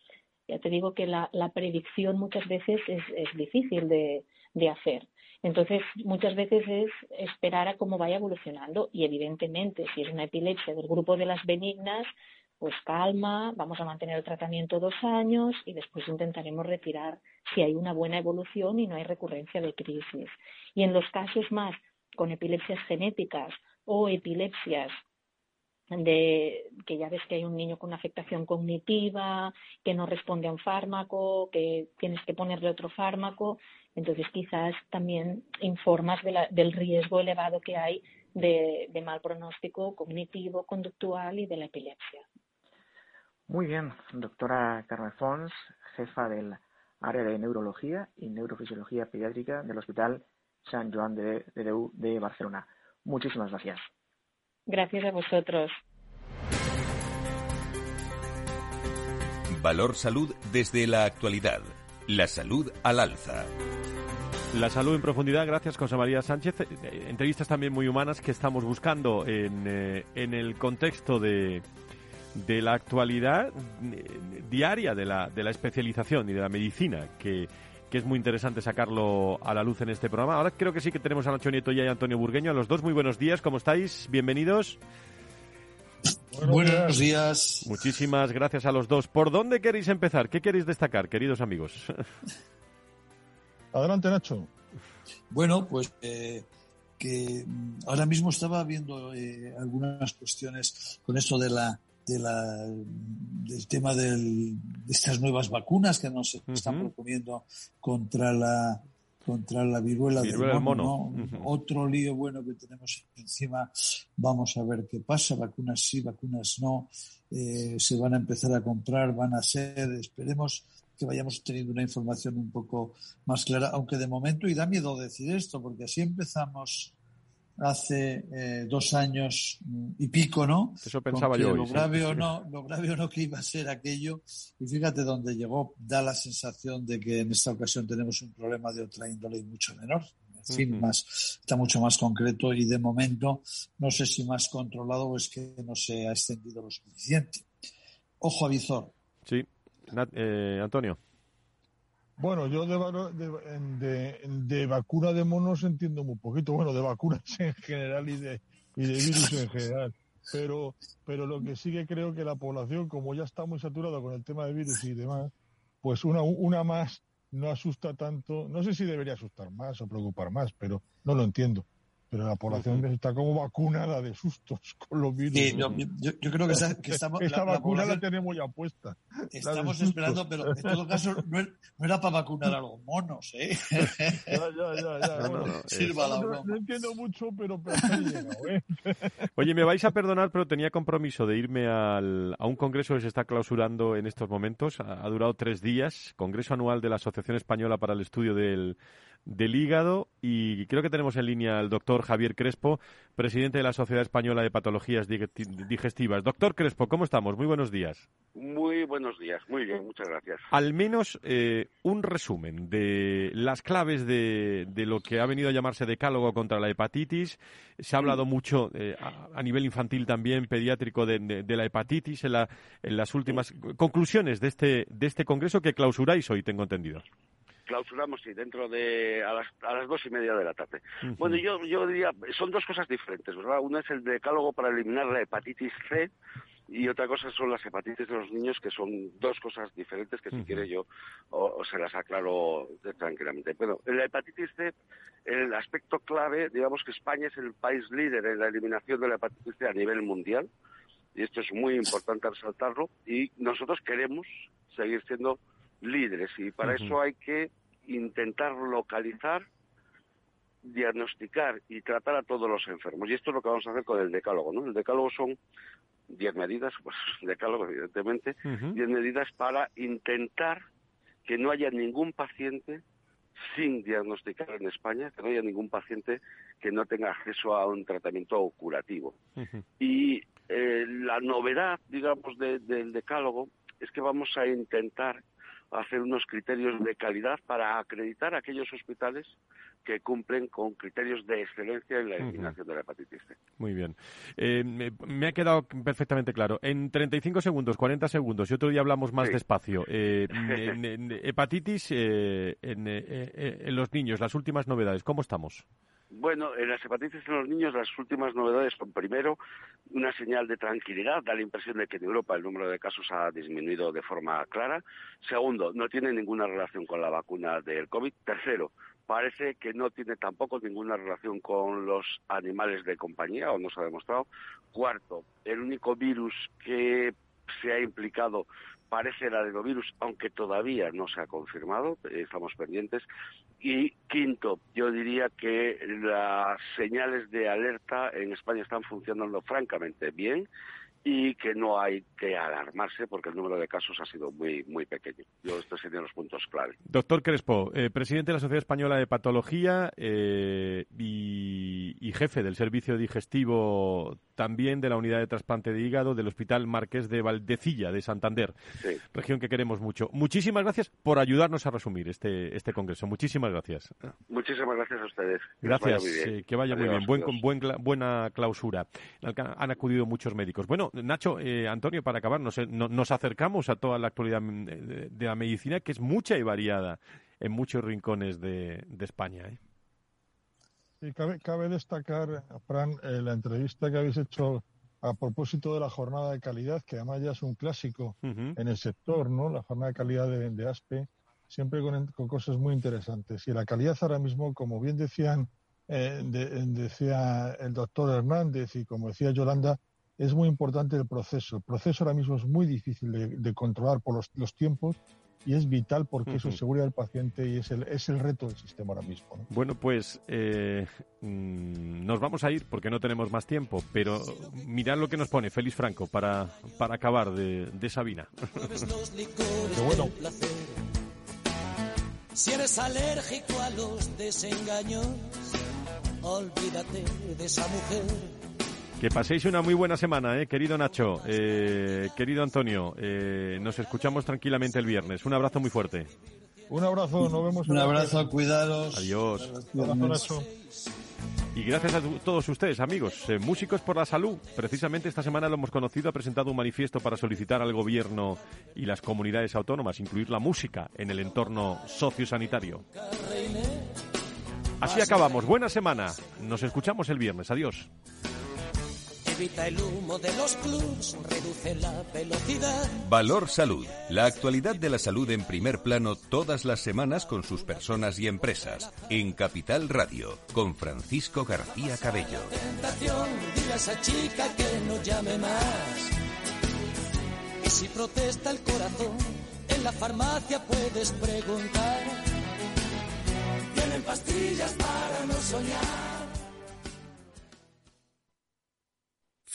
ya te digo que la, predicción muchas veces es, difícil de, hacer. Entonces, muchas veces es esperar a cómo vaya evolucionando y evidentemente, si es una epilepsia del grupo de las benignas, pues calma, vamos a mantener el tratamiento dos años y después intentaremos retirar si hay una buena evolución y no hay recurrencia de crisis. Y en los casos más con epilepsias genéticas o epilepsias de que ya ves que hay un niño con una afectación cognitiva, que no responde a un fármaco, que tienes que ponerle otro fármaco, entonces quizás también informas del riesgo elevado que hay de, mal pronóstico cognitivo, conductual y de la epilepsia. Muy bien, doctora Carmen Fons, jefa del área de neurología y neurofisiología pediátrica del Hospital San Joan de, de, de Barcelona. Muchísimas gracias. Gracias a vosotros. Valor Salud desde la actualidad. La salud al alza. La salud en profundidad, gracias José María Sánchez. Eh, entrevistas también muy humanas que estamos buscando en, eh, en el contexto de, de la actualidad eh, diaria de la, de la especialización y de la medicina, que, que es muy interesante sacarlo a la luz en este programa. Ahora creo que sí que tenemos a Nacho Nieto y a Antonio Burgueño. A los dos, muy buenos días. ¿Cómo estáis? Bienvenidos. Buenos, días. Muchísimas gracias a los dos. ¿Por dónde queréis empezar? ¿Qué queréis destacar, queridos amigos? Adelante, Nacho. Bueno, pues eh, que mm, ahora mismo estaba viendo eh, algunas cuestiones con esto de la de la, del tema del, de estas nuevas vacunas que nos están proponiendo contra la contra la viruela, del mono. Otro lío bueno que tenemos encima, vamos a ver qué pasa, vacunas sí, vacunas no, eh, se van a empezar a comprar, van a ser, esperemos que vayamos teniendo una información un poco más clara, aunque de momento, y da miedo decir esto, porque así empezamos hace eh, dos años y pico, ¿no? Eso pensaba yo. Lo grave o no, lo grave o no que iba a ser aquello. Y fíjate dónde llegó. Da la sensación de que en esta ocasión tenemos un problema de otra índole y mucho menor. En fin, más, está mucho más concreto y de momento no sé si más controlado o es que no se ha extendido lo suficiente. Ojo a visor. Sí. Eh, Antonio. Bueno, yo de, de, vacuna de monos entiendo muy poquito. Bueno, de vacunas en general y de, y de virus en general. Pero, pero lo que sí que creo que la población, como ya está muy saturada con el tema de virus y demás, pues una, una más no asusta tanto. No sé si debería asustar más o preocupar más, pero no lo entiendo pero la población está como vacunada de sustos con los virus. Sí, yo, yo, creo que, estamos, esta vacuna la, tenemos ya puesta. Estamos esperando, pero en todo caso no, era para vacunar a los monos, ¿eh? Ya, ya, ya. ya. No, no, entiendo mucho, pero, pero llegado, ¿eh? Oye, me vais a perdonar, pero tenía compromiso de irme al, a un congreso que se está clausurando en estos momentos. Ha, ha durado tres días, Congreso Anual de la Asociación Española para el Estudio del del hígado y creo que tenemos en línea al doctor Javier Crespo, presidente de la Sociedad Española de Patologías Digestivas. Doctor Crespo, ¿cómo estamos? Muy buenos días. Muy buenos días, muy bien, muchas gracias. Al menos eh, un resumen de las claves de, lo que ha venido a llamarse decálogo contra la hepatitis. Se ha hablado mucho eh, a, nivel infantil también, pediátrico, de, la hepatitis en, en las últimas conclusiones de este, de este congreso que clausuráis hoy, tengo entendido clausuramos sí, dentro de a las, a las dos y media de la tarde. Bueno, yo, yo diría, son dos cosas diferentes, ¿verdad? Una es el decálogo para eliminar la hepatitis C y otra cosa son las hepatitis de los niños, que son dos cosas diferentes que si quiere yo o, se las aclaro tranquilamente. Bueno, en la hepatitis C, el aspecto clave, digamos que España es el país líder en la eliminación de la hepatitis C a nivel mundial, y esto es muy importante resaltarlo, y nosotros queremos seguir siendo líderes y para eso hay que intentar localizar, diagnosticar y tratar a todos los enfermos. Y esto es lo que vamos a hacer con el decálogo. ¿no? El decálogo son 10 medidas, pues decálogo evidentemente, 10 medidas para intentar que no haya ningún paciente sin diagnosticar en España, que no haya ningún paciente que no tenga acceso a un tratamiento curativo. Y eh, la novedad, digamos, del decálogo es que vamos a intentar hacer unos criterios de calidad para acreditar aquellos hospitales que cumplen con criterios de excelencia en la eliminación de la hepatitis C. Muy bien. Eh, me, ha quedado perfectamente claro. En 35 segundos, 40 segundos, y otro día hablamos más despacio. Eh, hepatitis eh, en, los niños, las últimas novedades, ¿cómo estamos? Bueno, en las hepatitis en los niños las últimas novedades son primero una señal de tranquilidad, da la impresión de que en Europa el número de casos ha disminuido de forma clara. Segundo, no tiene ninguna relación con la vacuna del COVID. Tercero, parece que no tiene tampoco ninguna relación con los animales de compañía, o no se ha demostrado. Cuarto, el único virus que se ha implicado parece el adenovirus, aunque todavía no se ha confirmado, eh, estamos pendientes. Y quinto, yo diría que las señales de alerta en España están funcionando francamente bien y que no hay que alarmarse porque el número de casos ha sido muy muy pequeño. Yo estos serían los puntos clave. Doctor Crespo, eh, presidente de la Sociedad Española de Patología eh, y, jefe del servicio digestivo también de la unidad de trasplante de hígado del Hospital Marqués de Valdecilla de Santander, región que queremos mucho. Muchísimas gracias por ayudarnos a resumir este este congreso. Muchísimas gracias. Muchísimas gracias a ustedes. Gracias. Que vaya muy bien. Buen, buen, buena clausura. Han acudido muchos médicos. Bueno, Nacho, eh, Antonio, para acabar, nos, nos, acercamos a toda la actualidad de, la medicina, que es mucha y variada en muchos rincones de, España. ¿eh? Cabe, destacar, Fran, eh, la entrevista que habéis hecho a propósito de la jornada de calidad, que además ya es un clásico en el sector, ¿no? La jornada de calidad de, ASPE, siempre con, cosas muy interesantes. Y la calidad ahora mismo, como bien decían, decía el doctor Hernández y como decía Yolanda, es muy importante el proceso. El proceso ahora mismo es muy difícil de, controlar por los, tiempos y es vital porque eso es seguridad del paciente y es el, es el reto del sistema ahora mismo. Bueno, pues eh, mm, nos vamos a ir porque no tenemos más tiempo, pero mirad lo que nos pone Félix Franco para, para acabar de, de Sabina. Qué bueno. Si eres alérgico a los desengaños olvídate de esa mujer. Que paséis una muy buena semana, eh, querido Nacho, eh, querido Antonio. Eh, nos escuchamos tranquilamente el viernes. Un abrazo muy fuerte. Un abrazo, nos vemos. Un abrazo, cuidados. Adiós. Abrazo, Nacho. Y gracias a todos ustedes, amigos. Eh, Músicos por la Salud. Precisamente esta semana lo hemos conocido. Ha presentado un manifiesto para solicitar al gobierno y las comunidades autónomas incluir la música en el entorno sociosanitario. Así acabamos. Buena semana. Nos escuchamos el viernes. Adiós. Evita el humo de los clubs, reduce la velocidad. Valor Salud. La actualidad de la salud en primer plano todas las semanas con sus personas y empresas. En Capital Radio, con Francisco García Cabello. Tentación, dile a esa chica que no llame más. Y si protesta el corazón, en la farmacia puedes preguntar. Tienen pastillas para no soñar.